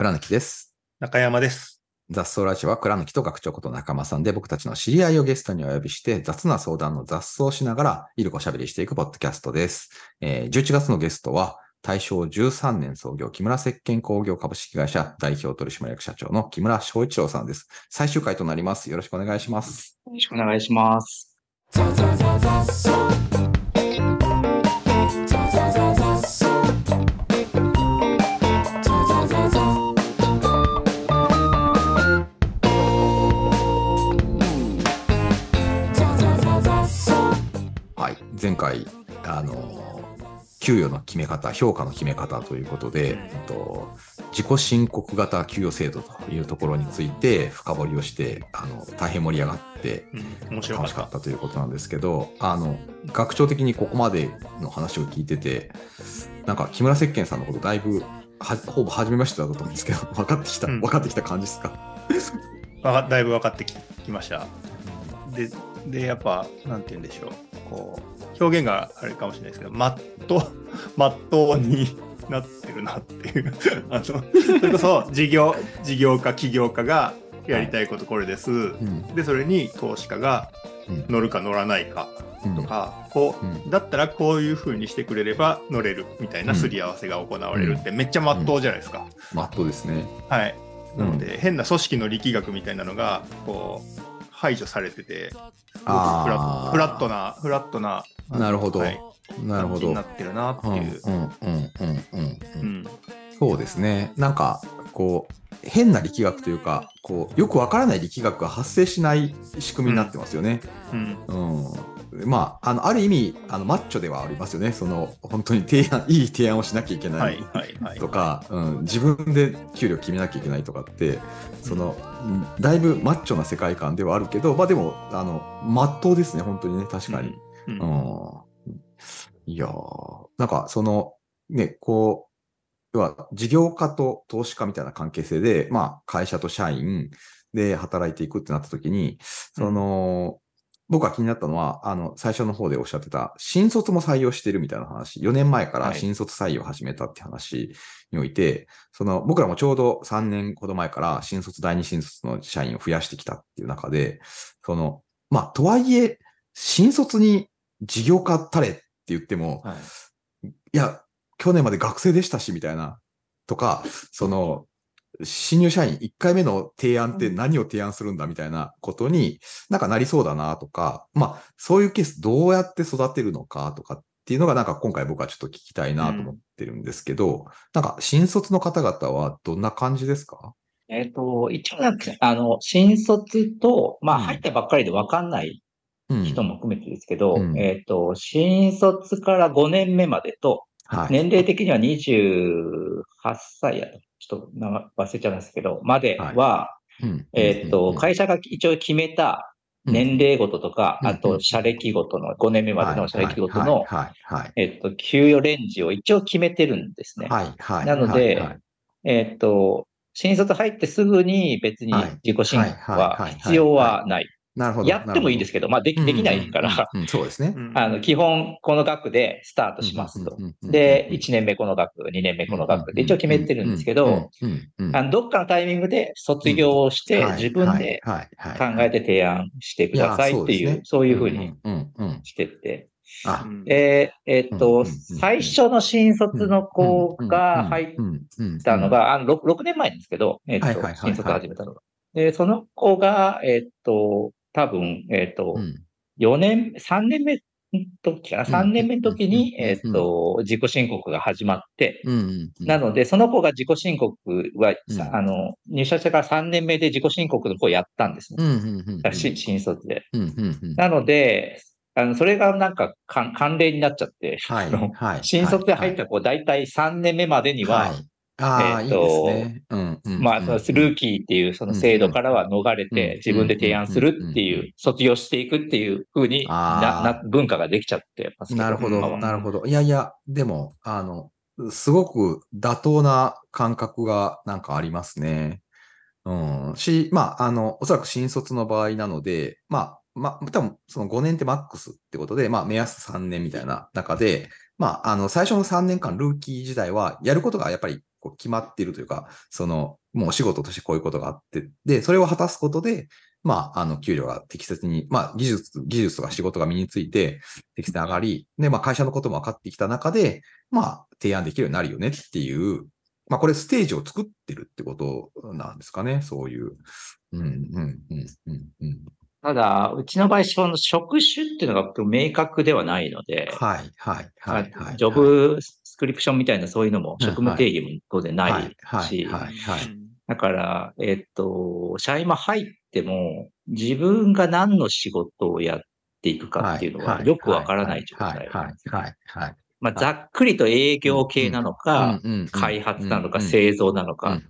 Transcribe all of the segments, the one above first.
倉貫です。中山です。雑草ラジオは倉貫と学長こと仲間さんで僕たちの知り合いをゲストにお呼びして雑な相談の雑草をしながらいるこしゃべりしていくポッドキャストです。えー11月のゲストは大正13年創業木村石鹸工業株式会社代表取締役社長の木村翔一郎さんです。最終回となります。よろしくお願いします。よろしくお願いします。回、あの、給与の決め方、評価の決め方ということで、と自己申告型給与制度というところについて深掘りをして、あの、大変盛り上がって、うん、面白。楽しかったたということなんですけど、あの、学長的にここまでの話を聞いてて、なんか木村石鹸さんのことだいぶ、はほぼ初めましてだと思うんですけど、分かってきた、うん分かってきた感じですか？だいぶ分かってききました。で、で、やっぱ、なんて言うんでしょう。こう、表現があれかもしれないですけど、まっと、まっとうになってるなっていう。あの、それこそ、事業、事業家、起業家がやりたいことこれです。うん。で、それに投資家がうん乗るか乗らないかうんとか、こう、うんだったらこういう風にしてくれれば乗れるみたいなすり合わせが行われるってめっちゃまっとうじゃないですか。マットですね。はい。なのうんで、変な組織の力学みたいなのが、こう、排除されてて、フラッフラットな、フラットな、なるほどはいなるほど。になってるなってうんうんいう。うんうんうんううんん。そうですね。なんか、こう、変な力学というか、こう、よくわからない力学が発生しない仕組みになってますよね。うん。うん。まあ、あの、ある意味、あの、マッチョではありますよね。その、本当に提案、いい提案をしなきゃいけない。とか、うん、自分で給料決めなきゃいけないとかって、その、うんだいぶマッチョな世界観ではあるけど、まあでも、あの、まっとうですね、本当にね、確かに。うん。ううんんいやーなんかその、ね、こう、要は事業家と投資家みたいな関係性で、まあ会社と社員で働いていくってなった時に、その、僕が気になったのは、あの、最初の方でおっしゃってた、新卒も採用してるみたいな話、4年前からはい新卒採用を始めたって話において、その、僕らもちょうど3年ほど前から新卒、第二新卒の社員を増やしてきたっていう中で、その、まあ、とはいえ、新卒に事業家たれって言っても、はい。いや、去年まで学生でしたし、みたいな、とか、その、新入社員1回目の提案って何を提案するんだみたいなことになんかなりそうだなとか、まあ、そういうケースどうやって育てるのかとかっていうのがなんか今回僕はちょっと聞きたいなと思ってるんですけど、なんか新卒の方々はどんな感じですか？えっ、と、一応なんか、あの、新卒と、まあ、うん。入ったばっかりで分かんないうん。人も含めてですけど、うん。えっ、と、新卒から5年目までと、はい。年齢的には28歳やと、と忘れちゃいますけど、までは、うん。えっ、と、うん。会社が一応決めた年齢ごととか、うん。あと、社歴ごとの、5年目までの社歴ごとの、えっ、と、給与レンジを一応決めてるんですね。なのでえっ、と、新卒入ってすぐに別にはい。自己申告は必要はない。なるほど。やってもいいですけど、まあできできないから、そうですね。うん。あの、基本この額でスタートしますと。で、1年目この額、2年目この額で一応決めてるんですけど、、あのどっかのタイミングで卒業をしてはい自分で考えて提案してくださいっていう、そういうふうにんうんうんしてって。えっとうん、最初の新卒の子が入ったのが、あの 6, 6年前ですけど、えっと新卒始めたのが。で、その子が、えっと、多分、えっとう、ん。4年、3年目の時かな、3年目の時に、うん。えっと、自己申告が始まって、なので、その子が自己申告は、あの、入社してから3年目で自己申告の子をやったんですね。新卒で。なので、あの、それがなんかか慣例になっちゃって、はい新卒で入った子、大体3年目までには、はいああ、いいえっとですね。うんうんまあ、そのルーキーっていうその制度からは逃れうんて、自分で提案するってうんいう、卒業していくっていう風になな文化ができちゃってますけなるほど、なるほど。いやいや、でも、あの、すごく妥当な感覚がなんかありますね。うん。し、まあ、あの、おそらく新卒の場合なので、まあ、まあ、多分その5年ってマックスってことで、まあ、目安3年みたいな中で、まあ、あの、最初の3年間、ルーキー時代は、やることがやっぱりこう決まっているというか、その、もうお仕事としてこういうことがあって、で、それを果たすことで、まあ、あの、給料が適切に、まあ、技術、技術とか仕事が身について、適切に上がり、で、まあ、会社のことも分かってきた中で、まあ、提案できるようになるよねっていう、まあ、これステージを作ってるってことなんですかね、そういう。うん、うん、うん、うん、うん。ただ、うちの場合、その職種っていうのが明確ではないので、はい、はい、はい、はい。ジョブスクリプションみたいなそういうのも、職務定義も当然ないし、はい、はい、はい。だから、えっと、社員も入っても、自分が何の仕事をやっていくかっていうのはよくわからない状態。はい、はい、はい。まあ、ざっくりと営業系なのか、開発なのか、製造なのか、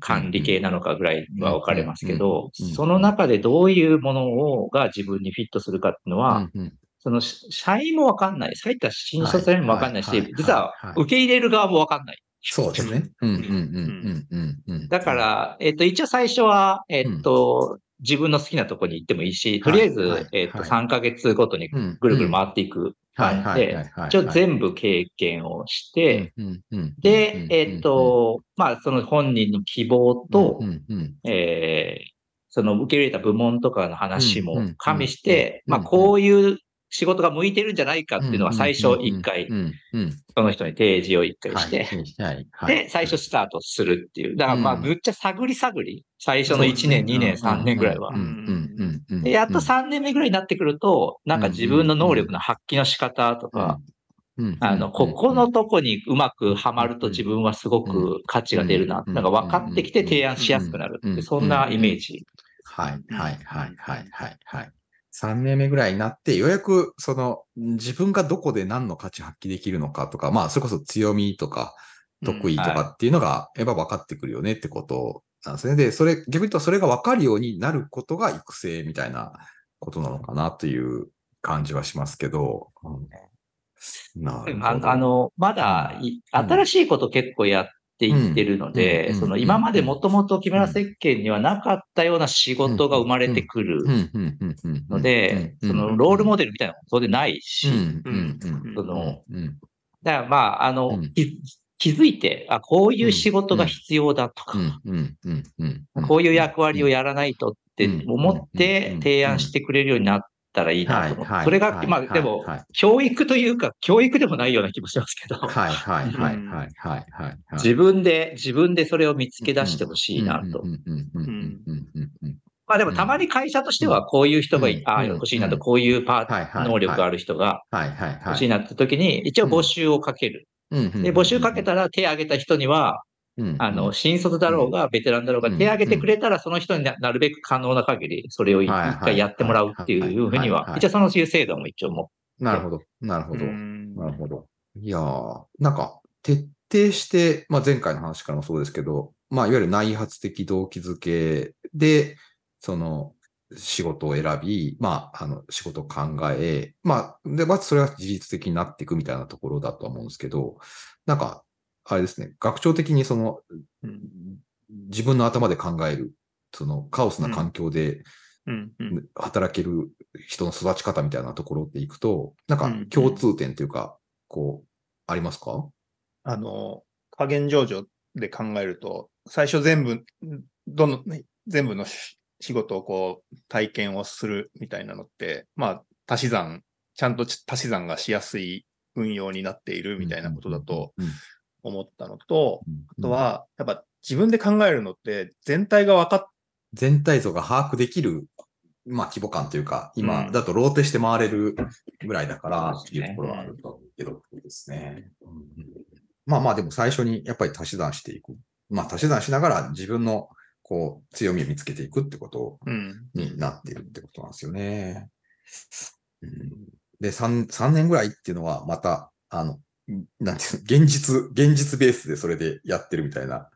管理系なのかぐらいは分かれますけど、その中でどういうものをが自分にフィットするかっていうのは、その社員も分かんない、入った新卒社員も分かんないし、実は受け入れる側も分かんない。そうですね。だから、えっ、と、一応最初は、えっ、と、自分の好きなとこに行ってもいいし、とりあえず、えっ、と、3ヶ月ごとにぐるぐる回っていく感じで、一応全部経験をして、で、えっ、と、まあ、その本人の希望と、えその受け入れた部門とかの話も加味して、まあ、こういう仕事が向いてるんじゃないかっていうのは最初一回、その人に提示を一回して、で、最初スタートするっていう。だからまあ、ぶっちゃ探り探り、最初の1年、2年、3年ぐらいは。で、やっと3年目ぐらいになってくると、なんか自分の能力の発揮の仕方とか、あの、ここのとこにうまくはまると自分はすごく価値が出るな、なんか分かってきて提案しやすくなるって、そんなイメージ。はい、はい、はい、はい、はい。3年目ぐらいになって、ようやくその自分がどこで何の価値発揮できるのかとか、まあそれこそ強みとか得意とかっていうのがやっぱ分かってくるよねってことなんですね。で、それ、逆に言うとそれが分かるようになることが育成みたいなことなのかなという感じはしますけど。うん、なああの、まだ、新しいこと結構やっって言ってるので、その今までもともと木村石鹸にはなかったような仕事が生まれてくるので、そのロールモデルみたいなのも当然ないし、その、だからまあ、あの、気づいて、あ、こういう仕事が必要だとか、こういう役割をやらないとって思って提案してくれるようになったらいいなと思って。それが、まあでも、教育というか、教育でもないような気もしますけど。はいはいはいはいはい。自分で、自分でそれを見つけ出してほしいなと。まあでもたまに会社としてはこういう人がああ、欲しいなと、こういうパー能力ある人が欲しいなって時に、一応募集をかける。で、募集かけたら手を挙げた人には、あの、新卒だろうが、ベテランだろうが、手挙げてくれたら、その人になるべく可能な限り、それを一回やってもらうっていうふうには、一応そのいう制度も一応も。なるほど。なるほど。なるほど。いやー、なんか、徹底して、まあ前回の話からもそうですけど、まあいわゆる内発的動機づけで、その、仕事を選び、まあ、あの、仕事を考え、まあ、で、まずそれが事実的になっていくみたいなところだと思うんですけど、なんか、あれですね、学長的にその、うん、自分の頭で考える、そのカオスな環境で働ける人の育ち方みたいなところっていくと、なんか共通点というか、こう、ありますか？あの、加減上場で考えると、最初全部、どの、全部の仕事をこう、体験をするみたいなのって、まあ、足し算、ちゃんと足し算がしやすい運用になっているみたいなことだと、思ったのと、あとは、やっぱ自分で考えるのって全体が分かっ全体像が把握できる、まあ規模感というか、今だとローテして回れるぐらいだからっていうところはあると思うけどですね。まあまあでも最初にやっぱり足し算していく。まあ足し算しながら自分のこう強みを見つけていくってことになっているってことなんですよね。うん、で3、3年ぐらいっていうのはまた、あの、なんていうの、現実、現実ベースでそれでやってるみたいな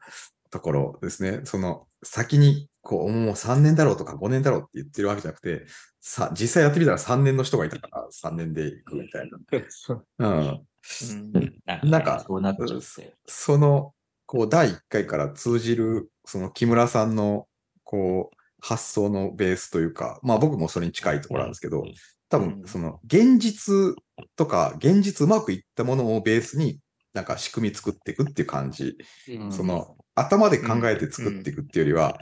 ところですね。その、先に、こう、もう3年だろうとか5年だろうって言ってるわけじゃなくて、さ、実際やってみたら3年の人がいたから3年で行くみたいな。うん。なんか、その、こう、第1回から通じる、その木村さんの、こう、発想のベースというか、まあ僕もそれに近いところなんですけど、多分、その、現実とか、現実うまくいったものをベースに、なんか仕組み作っていくっていう感じ。その、頭で考えて作っていくっていうよりは、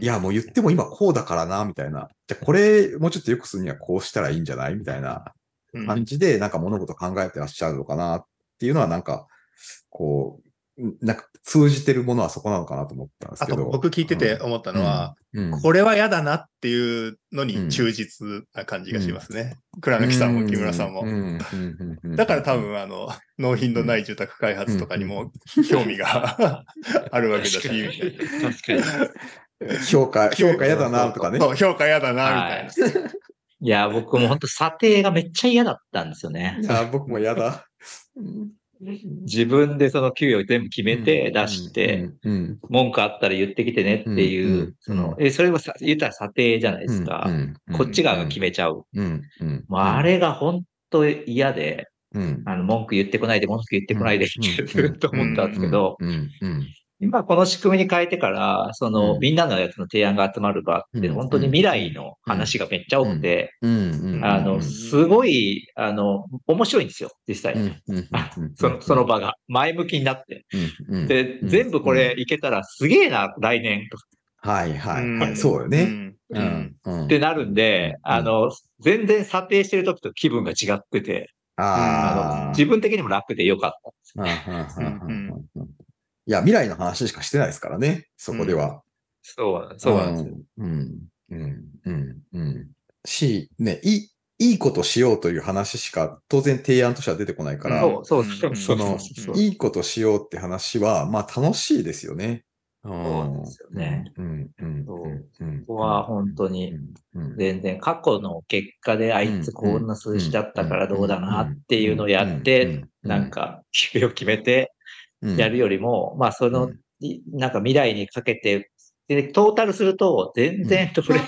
いや、もう言っても今こうだからな、みたいな。じゃこれもうちょっと良くするにはこうしたらいいんじゃない？みたいな感じで、なんか物事考えてらっしゃるのかなっていうのは、なんか、こう、なんか通じてるものはそこなのかなと思ったんですけど。僕聞いてて思ったのは、うんうん、これは嫌だなっていうのに忠実な感じがしますね。うん、倉貫さんも木村さんも。だから多分、あの、納品のない住宅開発とかにも興味が あるわけだし、確かに。評価、評価嫌だなとかね。そう、評価嫌だなみたいな。いや、僕も本当査定がめっちゃ嫌だったんですよね。いや、僕も嫌だ。自分でその給与全部決めて出して、文句あったら言ってきてねっていう、その、え、それはさ言ったら査定じゃないですか。こっち側が決めちゃう。もうあれが本当嫌で、あの、文句言ってこないで、文句言ってこないでってずっと思ったんですけど、今この仕組みに変えてから、その、うん、みんなのやつの提案が集まる場って、本当に未来の話がめっちゃ多くて、あの、すごい、あの、面白いんですよ、実際。その、その場が。前向きになって。で、全部これいけたらすげえな、来年と。はいはいはい。そうよね。うん。ってなるん。で、あの、全然査定してる時と気分が違ってて、あの自分的にも楽でよかったん。ですよ。いや、未来の話しかしてないですからね、そこでは。そう、そうなんですよ。うん、うん、うん、うん。し、ね、いい、いいことしようという話しか当然提案としては出てこないから、そうそうそう。その、いいことしようって話は、まあ楽しいですよね。そうですよね。うん、うん、そう。ここは本当に、全然過去の結果であいつこんな数字だったからどうだなっていうのをやって、なんか、給与決めて、やるよりも、うん、まあその、なんか未来にかけて、で、トータルすると、全然これ、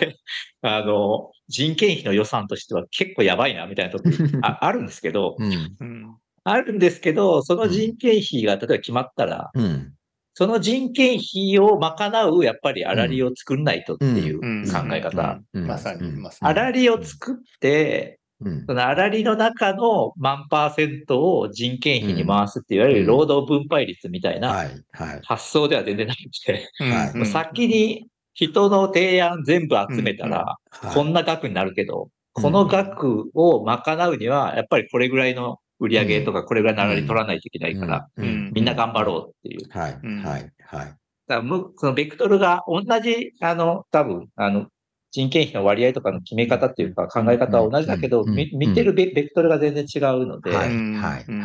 うん、あの、人件費の予算としては結構やばいな、みたいなとこ ああるんですけど、うん、あるんですけど、その人件費が例えば決まったら、その人件費を賄う、やっぱりあらりを作んないとっていう考え方。まさに、まさに。あらりを作って、うん、その粗利の中の万パーセントを人件費に回すっていわゆる労働分配率みたいな発想では全然なくて、先に人の提案全部集めたら、こんな額になるけど、この額を賄うには、やっぱりこれぐらいの売り上げとかこれぐらいの粗利取らないといけないから、みんな頑張ろうっていう。はい、はい、はい。だそのベクトルが同じ、あの、多分、あの、人件費の割合とかの決め方っていうか考え方は同じだけど、見てるベクトルが全然違うので、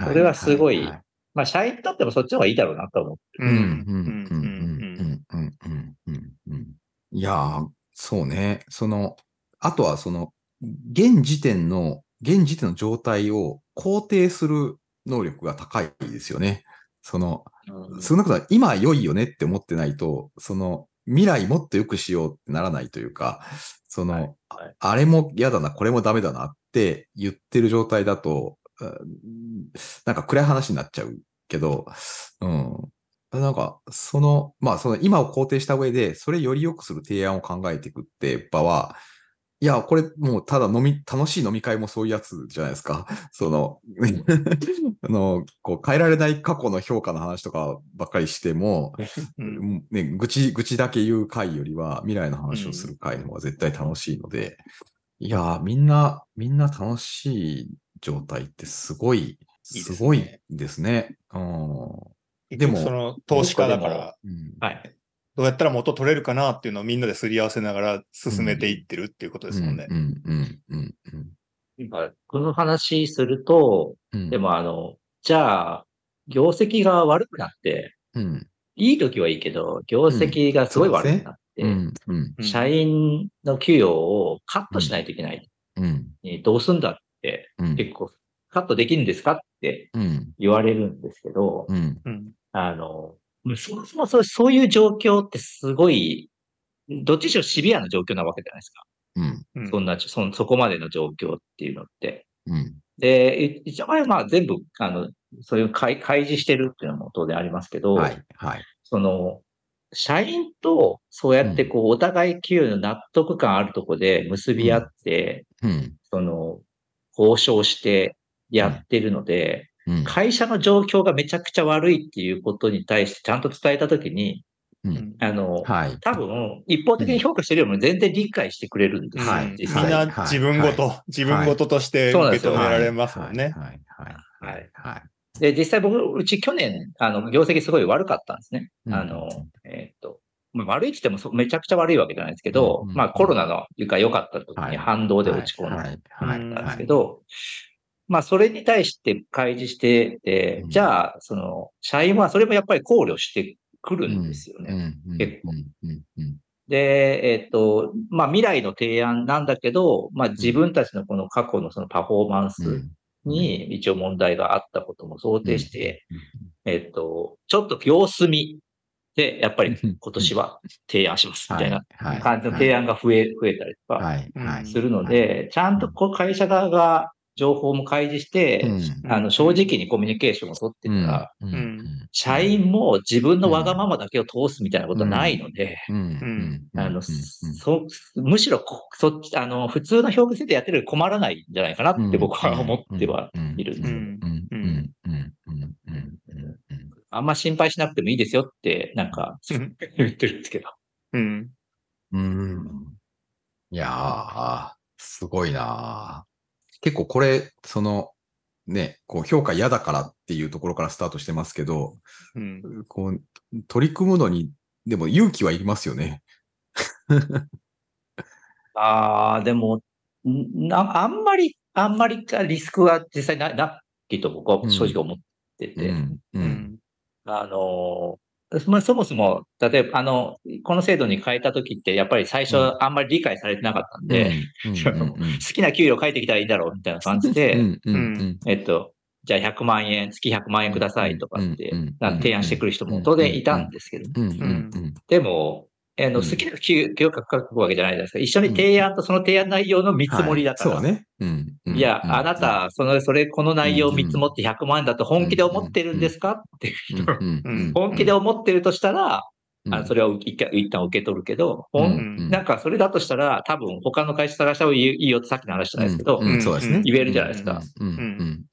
それはすごい、まあ、社員にとってもそっちの方がいいだろうなと思って。いやそうね。その、あとはその、現時点の、現時点の状態を肯定する能力が高いですよね。その、少なくとも今良いよねって思ってないと、その、未来もっと良くしようってならないというか、その、はいはい、あれも嫌だな、これもダメだなって言ってる状態だと、なんか暗い話になっちゃうけど、うん。なんか、その、まあ、その今を肯定した上で、それより良くする提案を考えていくって場は、いや、これもうただ飲み、楽しい飲み会もそういうやつじゃないですか。その、あの、こう変えられない過去の評価の話とかばっかりしても、うん、ね、愚痴、愚痴だけ言う会よりは未来の話をする会の方が絶対楽しいので、うん、いや、みんな、みんな楽しい状態ってすごい、すごいですね。うん、でも、その投資家だから、うん、はい。どうやったら元取れるかなっていうのをみんなですり合わせながら進めていってるっていうことですもんね。今、この話すると、うん、でもあの、じゃあ、業績が悪くなって、うん、いい時はいいけど、業績がすごい悪くなって、社員の給与をカットしないといけない。どうすんだって、結構、カットできるんですかって言われるんですけど、あの、そもそもそうそういう状況ってすごい、どっちにしろシビアな状況なわけじゃないですか。うん。そんな、そそこまでの状況っていうのって。うん。で、一応まあ全部、あの、そういう開開示してるっていうのも当然ありますけど、はい。はい。その、社員とそうやってこう、お互い給与の納得感あるとこで結び合って、うん。その、交渉してやってるので、会社の状況がめちゃくちゃ悪いっていうことに対してちゃんと伝えたときに、うん、あの、はい、多分、一方的に評価してるよりも全然理解してくれるんですよ、はい、みんな自分ごと、はい、自分ごととして受け止められますもんね。はい。はい。はい。で、実際僕、うち去年、あの、業績すごい悪かったんですね。うん、あの、えっ、ー、と、まあ、悪いって言ってもめちゃくちゃ悪いわけじゃないですけど、うん、まあコロナの床良かった時に反動で落ち込んだんですけど、まあそれに対して開示してて、じゃあ、その、社員はそれもやっぱり考慮してくるんですよね。結構。で、えっ、と、まあ未来の提案なんだけど、まあ自分たちのこの過去のそのパフォーマンスに一応問題があったことも想定して、えっ、と、ちょっと様子見で、やっぱり今年は提案します みたいな感じの提案が増え、増えたりとかするので、ちゃんと会社側が情報も開示して、うん、あの、正直にコミュニケーションを取ってた。ら、うん、社員も自分のわがままだけを通すみたいなことはないので、あの、そ、むしろそっち、あの、普通の表現制でやってるより困らないんじゃないかなって僕は思ってはいるんですあん。ま心配しなくてもいいですよって、なん。か、言ってるん。ですけど。うん。うん。いやー、すごいな結構これ、その、ね、こう評価嫌だからっていうところからスタートしてますけど、うん、こう取り組むのに、でも勇気はいりますよね。ああ、でもな、あんまり、あんまりリスクは実際な、ないと僕は正直思ってて、うん、うん、あのまあ、そもそも、例えば、あの、この制度に変えたときって、やっぱり最初、あんまり理解されてなかったんで、好きな給料書いてきたらいいだろう、みたいな感じで、えっと、じゃあ100万円、月100万円くださいとかって提案してくる人も当然いたんですけど、でも、あの、好きな給料書くわけじゃないですか。一緒に提案とその提案内容の見積もりだから。そうね。いや、あなた、その、それ、この内容を見積もって100万円だと本気で思ってるんですか？っていう人。本気で思ってるとしたら、あのそれを一回一旦受け取るけど、うん、なんかそれだとしたら、多分他の会社探した方がいいよってさっきの話じゃないですけど、そうですね。言えるじゃないですか。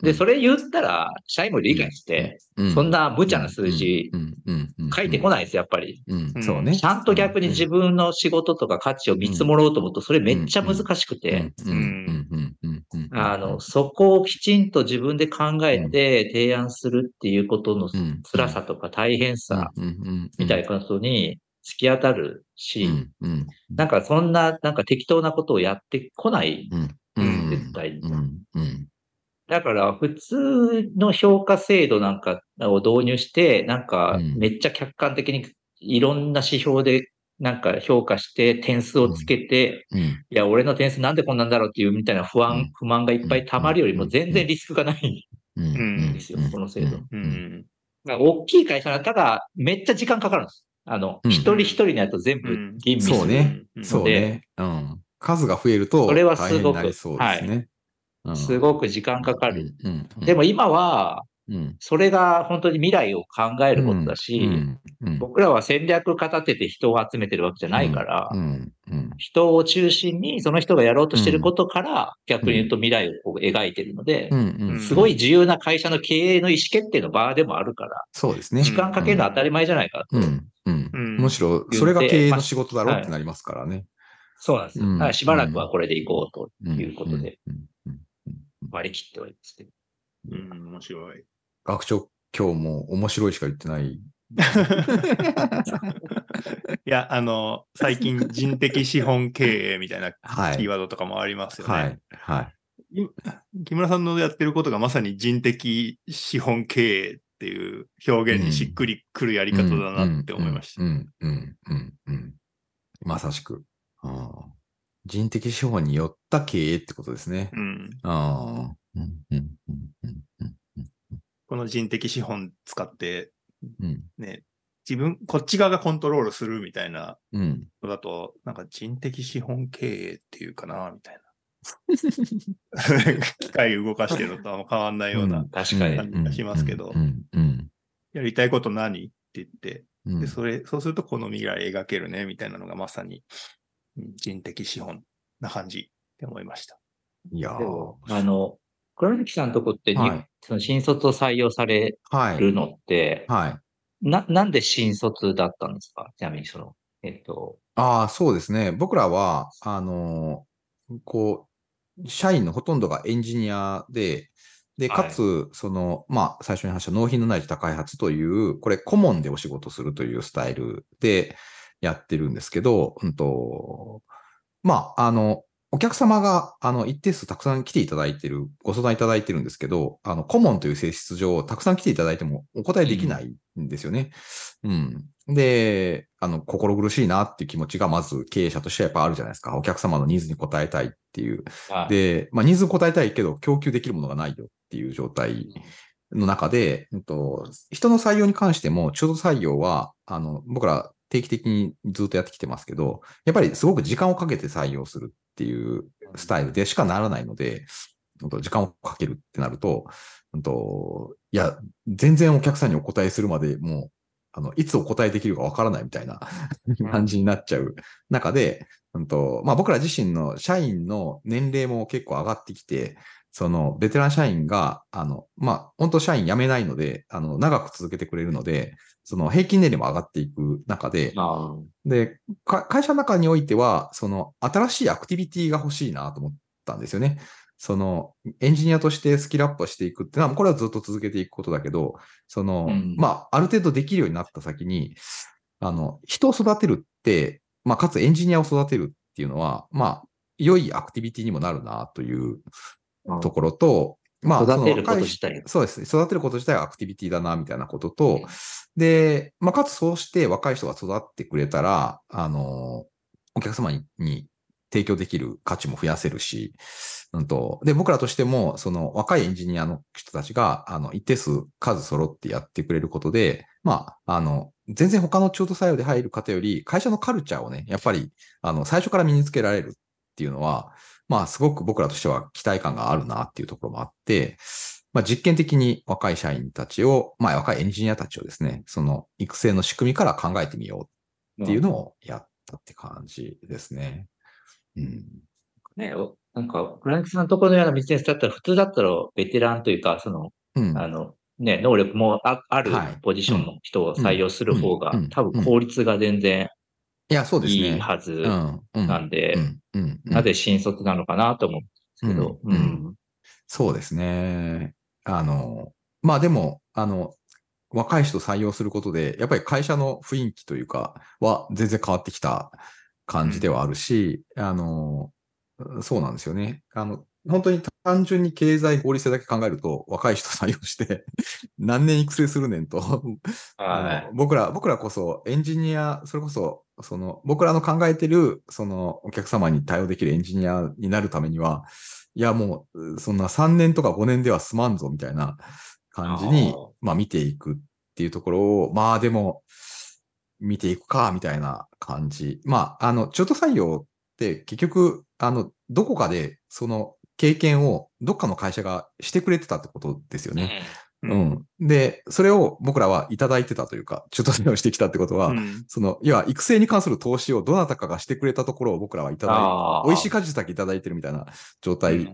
で、それ言ったら、社員も理解して、そんな無茶な数字書いてこないです、やっぱり。そうね。ちゃんと逆に自分の仕事とか価値を見積もろうと思うと、それめっちゃ難しくて、あの、そこをきちんと自分で考えて提案するっていうことの辛さとか大変さみたいなことに突き当たるし、なんかそんな、なんか適当なことをやってこない。絶対に。だから普通の評価制度なんかを導入して、なんかめっちゃ客観的にいろんな指標でなんか評価して点数をつけて、うん、いや、俺の点数なんでこんなんだろうっていうみたいな不安、うん、不満がいっぱい溜まるよりも全然リスクがない。ん。ですよ、この制度。大きい会社だったらめっちゃ時間かかるんです。あの、一人一人になると全部吟味するので、そうね。そうね。うん。数が増えるとそれはすごく、はい。すごく時間かかる。でも今は、それが本当に未来を考えることだし、僕らは戦略立てて人を集めてるわけじゃないから、人を中心にその人がやろうとしてることから逆に言うと未来をこう描いてるので、すごい自由な会社の経営の意思決定の場でもあるから、そうですね。時間かけるのは当たり前じゃないかと。むしろそれが経営の仕事だろうってなりますからね。そう。なんですよ。しばらくはこれでいこうということで、割り切っておりますけど。うん、面白い。学長、今日も面白いしか言ってない。いや、あの、最近人的資本経営みたいなキーワードとかもありますよね。はい。はい、木村さんのやってることがまさに人的資本経営っていう表現にしっくりくるやり方だなって思いました。うん、うん、うん、うん。まさしく。人的資本によった経営ってことですね。うん。ああ。うん、うん、うん、うん。この人的資本使って、うん、ね、自分、こっち側がコントロールするみたいなのだと、うん、なんか人的資本経営っていうかな、みたいな。機械動かしてるのとあ変わんないような感じがしますけど、やりたいこと何って言って、で、それ、そうするとこの未来描けるね、みたいなのがまさに人的資本な感じって思いました。いやあの、倉貫さんのとこってに、はい、その新卒を採用されるのって、はい、はい、な、なんで新卒だったんですか？ちなみにその、えっと。ああ、そうですね。僕らは、あの、こう、社員のほとんどがエンジニアで、で、かつ、その、まあ、最初に話した納品のない自宅開発という、これ、顧問でお仕事するというスタイルでやってるんですけど、うんと、まあ、あの、お客様が、あの、一定数たくさん来ていただいてる、ご相談いただいてるんですけど、あの、顧問という性質上、たくさん来ていただいてもお答えできないんですよね。うん。で、あの、心苦しいなっていう気持ちが、まず経営者としてはやっぱあるじゃないですか。お客様のニーズに応えたいっていう。はい、で、まあ、ニーズに応えたいけど、供給できるものがないよっていう状態の中で、うんと、人の採用に関しても、中途採用は、あの、僕ら定期的にずっとやってきてますけど、やっぱりすごく時間をかけて採用するっていうスタイルでしかならないので、時間をかけるってなると、といや、全然お客さんにお答えするまでもう、あの、いつお答えできるかわからないみたいな感じになっちゃう中で、うんとまあ、僕ら自身の社員の年齢も結構上がってきて、そのベテラン社員が、あの、まあ、本当社員辞めないので、あの、長く続けてくれるので、その平均年齢も上がっていく中で、で、会社の中においては、その新しいアクティビティが欲しいなと思ったんですよね。そのエンジニアとしてスキルアップしていくっていうのは、これはずっと続けていくことだけど、その、うん、まあ、ある程度できるようになった先に、あの、人を育てるって、まあ、かつエンジニアを育てるっていうのは、まあ、良いアクティビティにもなるなというところと、まあ、育てること自体そうですね。育てること自体はアクティビティだな、みたいなことと、で、まあ、かつそうして若い人が育ってくれたら、あの、お客様に提供できる価値も増やせるし、うんと、で、僕らとしても、その若いエンジニアの人たちが、あの、一定数数揃ってやってくれることで、まあ、あの、全然他の中途採用で入る方より、会社のカルチャーをね、やっぱり、あの、最初から身につけられるっていうのは、まあ、すごく僕らとしては期待感があるなっていうところもあって、まあ、実験的に若い社員たちを、まあ、若いエンジニアたちをですね、その育成の仕組みから考えてみようっていうのをやったって感じですね。うん。ね、なんか、フランクさんのところのようなビジネスだったら、普通だったらベテランというか、その、うん、あの、ね、能力もああるポジションの人を採用する方が、多分効率が全然いや、そうですね。いいはずなんで、なぜ新卒なのかなと思うんですけど、うん。そうですね。あの、まあでも、あの、若い人採用することで、やっぱり会社の雰囲気というか、は全然変わってきた感じではあるし、うん、あの、そうなんですよね。あの、本当に単純に経済合理性だけ考えると、若い人採用して 何年育成するねんと。はい、僕ら、僕らこそエンジニア、それこそ、その、僕らの考えてる、その、お客様に対応できるエンジニアになるためには、いや、もう、そんな3年とか5年では済まんぞ、みたいな感じに、まあ見ていくっていうところを、まあでも、見ていくか、みたいな感じ。まあ、あの、中途採用って結局、あの、どこかで、その、経験をどっかの会社がしてくれてたってことですよね。うん。で、それを僕らはいただいてたというか、中途採用してきたってことは、うん、その、要は育成に関する投資をどなたかがしてくれたところを僕らはいただいて、美味しい果実だけいただいてるみたいな状態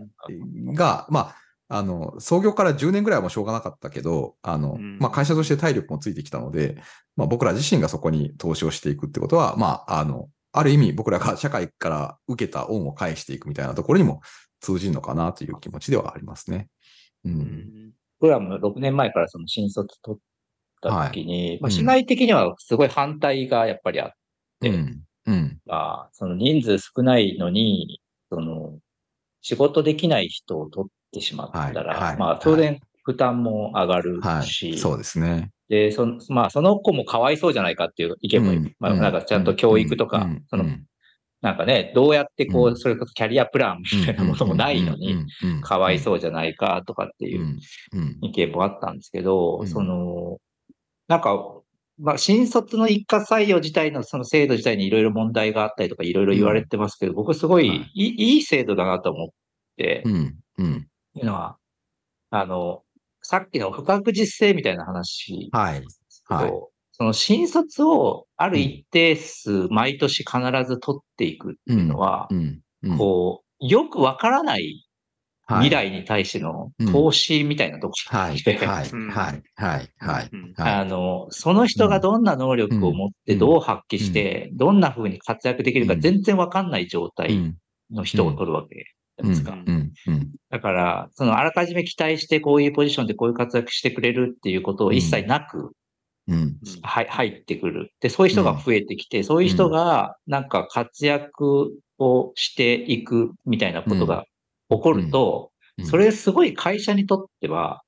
が、うん、まあ、あの、創業から10年ぐらいはもうしょうがなかったけど、あの、うん、まあ会社として体力もついてきたので、まあ僕ら自身がそこに投資をしていくってことは、まあ、あの、ある意味僕らが社会から受けた恩を返していくみたいなところにも通じるのかなという気持ちではありますね。うん。僕らも6年前からその新卒取った時に、はい、まあ、市内的にはすごい反対がやっぱりあって、うん、うん、まあ、その人数少ないのに、その、仕事できない人を取ってしまったら、はい。はい、まあ、当然負担も上がるし、そうですね。で、その、まあ、その子もかわいそうじゃないかっていう意見も、うん、まあ、なんかちゃんと教育とか、その、なんかね、どうやってこう、それこそキャリアプランみたいなものもないのに、かわいそうじゃないかとかっていう意見もあったんですけど、その、なんか、まあ、新卒の一括採用自体のその制度自体にいろいろ問題があったりとかいろいろ言われてますけど、僕すごいい。い制度だなと思って、いうのは、あの、さっきの不確実性みたいな話はい。はい。その新卒をある一定数毎年必ず取っていくっていうのは、こう、よくわからない未来に対しての投資みたいなところはい、はい、はい、はい、はい。あの、その人がどんな能力を持ってどう発揮して、どんな風に活躍できるか全然わかんない状態の人を取るわけですか。だから、そのあらかじめ期待してこういうポジションでこういう活躍してくれるっていうことを一切なく、うん、は入ってくる。で、そういう人が増えてきて、そういう人がなんか活躍をしていくみたいなことが起こると、それすごい会社にとっては、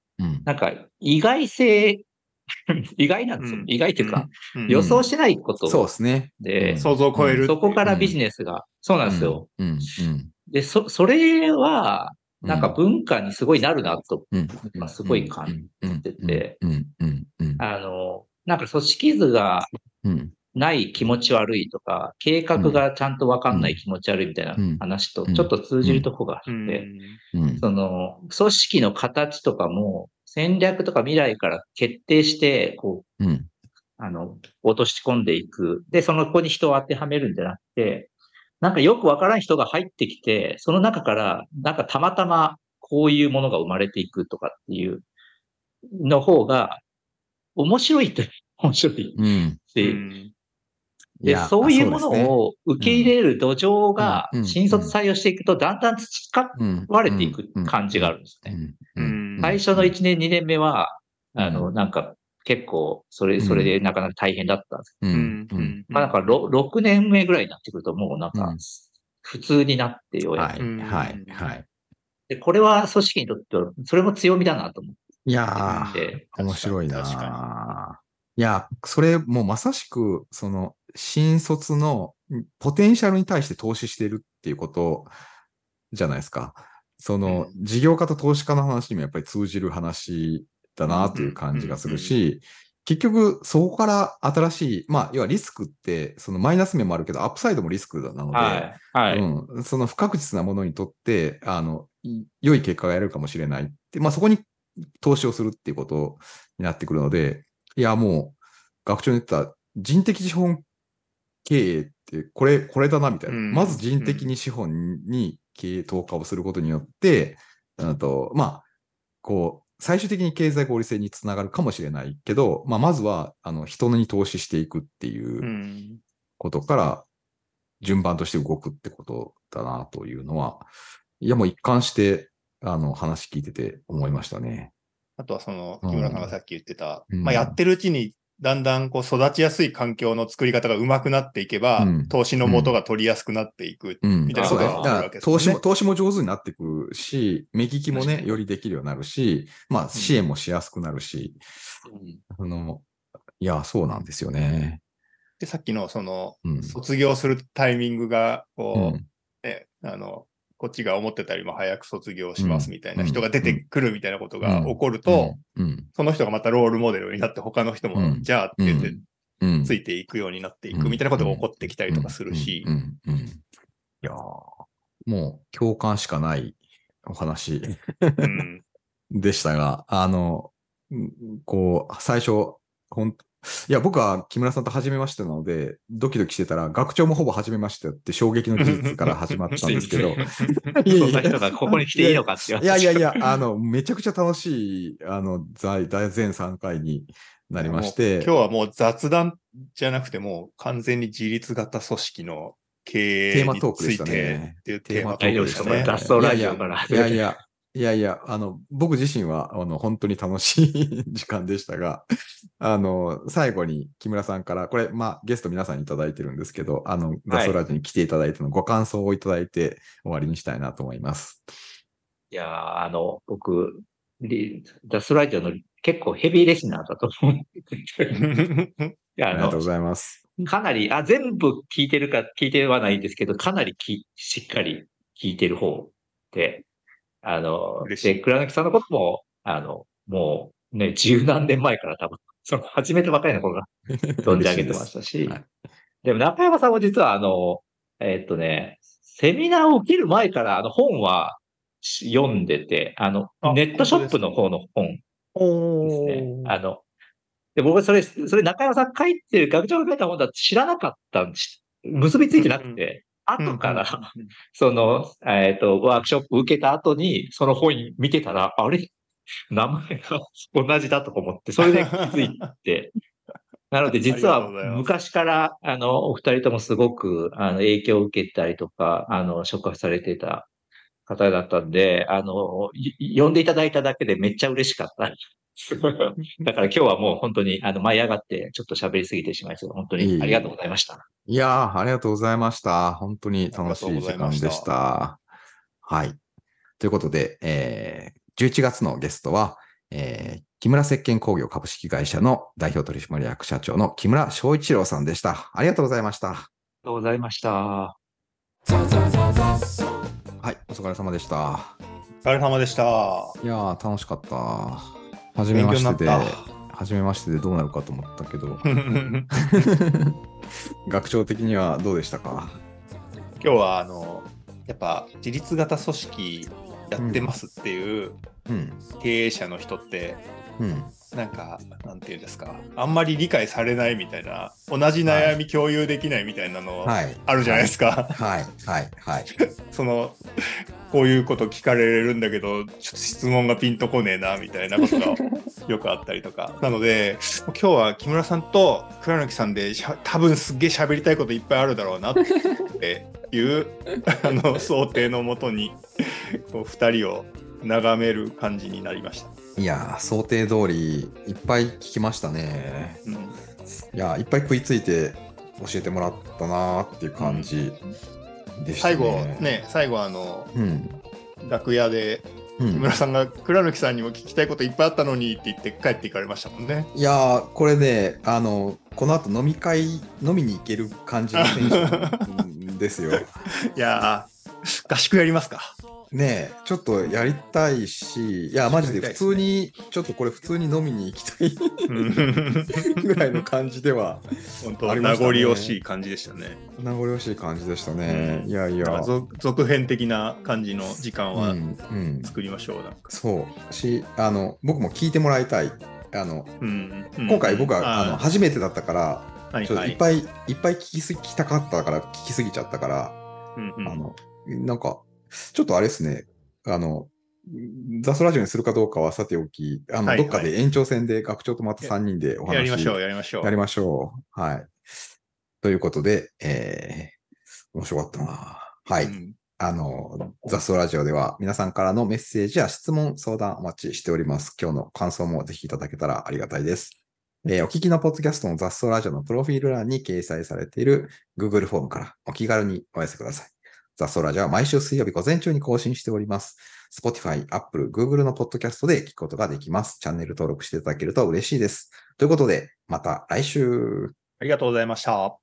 なんか意外性、意外なんですよ。意外というか、予想してないことそうですね。で、想像を超える。そこからビジネスが、そうなんですよ。で、そ、それは、なんか文化にすごいなるなと、まあ、すごい感じてて、あの、なんか組織図がない気持ち悪いとか、計画がちゃんとわかんない気持ち悪いみたいな話とちょっと通じるとこがあって、その、組織の形とかも戦略とか未来から決定して、こう、あの、落とし込んでいく。で、その子に人を当てはめるんじゃなくて、なんかよくわからん人が入ってきて、その中から、なんかたまたまこういうものが生まれていくとかっていうの方が、面白いって、面白い。うん、で、で、そういうものを受け入れる土壌が新卒採用していくと、だんだん培われていく感じがあるんですね。最初の1年、2年目は、あの、なんか、結構、それ、それでなかなか大変だったんです。けど、まあなんか 6, 6年目ぐらいになってくると、もうなんか、普通になってようやく。はい、はい、はい。で、これは組織にとっては、それも強みだなと思って。いやー、面白いな。いや、それもうまさしく、その、新卒のポテンシャルに対して投資してるっていうことじゃないですか。その、事業家と投資家の話にもやっぱり通じる話だなという感じがするし、結局、そこから新しい、まあ、要はリスクって、そのマイナス面もあるけど、アップサイドもリスクなので、はいはい、うん、その不確実なものにとって、あの、良い結果が得るかもしれないって、まあ、そこに投資をするっていうことになってくるので、いや、もう、学長に言った人的資本経営ってこれ、これだなみたいな。うん、まず人的に資本に経営投下をすることによって、うん、とまあ、こう、最終的に経済合理性につながるかもしれないけど、まあ、まずは、あの、人に投資していくっていうことから、順番として動くってことだなというのは、いや、もう一貫して、あの、話聞いてて思いましたね。あとはその、木村さんがさっき言ってた、うん、まあ、やってるうちにだんだんこう育ちやすい環境の作り方が上手くなっていけば、うん、投資の元が取りやすくなっていく、みたいなことがあるわけですね、投資も、投資も上手になっていくし、目利きもね、よりできるようになるし、まあ支援もしやすくなるし、うん、あの、いや、そうなんですよね。で、さっきのその、卒業するタイミングが、こう、ね、あの、こっちが思ってたよりも早く卒業しますみたいな人が出てくるみたいなことが起こると、その人がまいロールモデルになって他の人も、じゃあって言って、ついていくようになっていくみたいなことが起こってきたりとかするし。いやもう共感しかないお話。でしたが、あの、こう、最初、ほんいや、僕は木村さんと初めましてなので、ドキドキしてたら、学長もほぼ初めましてって衝撃の事実から 始まったんですけど。いやいや、ここに来ていいのかっていやいやいや、あの、めちゃくちゃ楽しい、あの、全3回になりまして。今日はもう雑談じゃなくて、もう完全に自立型組織の経営についてっていうテーマトークでしたね。雑草ラジオから。いやいや、いやいや、あの、僕自身は、あの、本当に楽しい 時間でしたが、あの、最後に木村さんから、これ、まあ、ゲスト皆さんにいただいてるんですけど、あの、ガソラジに来ていただいてのご感想をいただいて終わりにしたいなと思います。いやあの、僕、ダスラジオの結構ヘビーレスナーだと思っていやありがとうございます。かなり、あ、全部聞いてるか、聞いてはないんですけど、かなりきしっかり聞いてる方で、あの、で、倉貫さんのことも、あの、もうね、十何年前から多分、その初めてばかりの頃が 存じ上げてましたし、はい、でも中山さんも実はあの、えー、っとね、セミナーを受ける前からあの本は読んでて、あの、ネットショップの方の本ですね。あの、で、僕それ、それ中山さん書いてる、学長が書いた本だって知らなかったんです。結びついてなくて、後から、その、えっ、と、ワークショップ受けた後に、その本見てたら、あれ？名前が同じだとか思って、それで気づいて、なので実は昔から、あの、お二人ともすごく、あの、影響を受けたりとか、あの、触発されてた方だったんで、あの、呼んでいただいただけでめっちゃ嬉しかった。だから今日はもう本当に、あの、舞い上がってちょっと喋りすぎてしまいそう。本当にありがとうございました。いやー、ありがとうございました。本当に楽しい時間でした。はい。ということで、えー、11月のゲストは、えー、木村石鹸工業株式会社の代表取締役社長の木村翔一郎さんでした。ありがとうございました。ありがとうございました。はい、お疲れ様でした。お疲れ様でした。いやー、楽しかった。はじめましてで、はじめましてでどうなるかと思ったけど、学長的にはどうでしたか？今日は、あの、やっぱ自立型組織やってますっていう経営者の人って、うん、なんか、なんていうんですか、あんまり理解されないみたいな、同じ悩み共有できないみたいなのあるじゃないですか。はい、はい、はい。その、こういうこと聞かれるんだけど、ちょっと質問がピンとこねえな、みたいなことがよくあったりとか。なので、今日は木村さんと倉貫さんで多分すっげえ喋りたいこといっぱいあるだろうなっていう あの想定のもとに、こう2人を眺める感じになりました。いや想定通りいっぱい聞きましたね。うん、いやいっぱい食いついて教えてもらったなっていう感じでした、ねうん、最後ね、最後あの、うん、楽屋で木村さんが倉貫さんにも聞きたいこといっぱいあったのにって言って帰っていかれましたもんね。いやこれね、あの、この後飲み会、飲みに行ける感じのテンションですよ。いや合宿やりますか。ねえ、ちょっとやりたいし、いや、マジで普通に、ちょっとこれ普通に飲みに行きたい ぐらいの感じでは、本当、名残惜しい感じでしたね。名残惜しい感じでしたね。いやいや。続編的な感じの時間は作りましょう。そう。し、あの、僕も聞いてもらいたい。あの、今回僕はあの初めてだったから、ちょっといっぱいいっぱい聞きすぎたかったから聞きすぎちゃったから、あの、なんか、ちょっとあれですね、あの、ザスラジオにするかどうかはさておき、あの、どっかで延長戦で学長とまた3人でお話やりましょう、やりましょう。やりましょう。はい。ということで、えー、面白かったな。はい。うん、あの、ザスラジオでは皆さんからのメッセージや質問、相談お待ちしております。今日の感想もぜひいただけたらありがたいです。えー、お聞きのポッドキャストの雑草ラジオのプロフィール欄に掲載されている Google フォームからお気軽にお寄せください。ザ・ソラジャは毎週水曜日午前中に更新しております。Spotify、Apple、Google のポッドキャストで聞くことができます。チャンネル登録していただけると嬉しいです。ということで、また来週。ありがとうございました。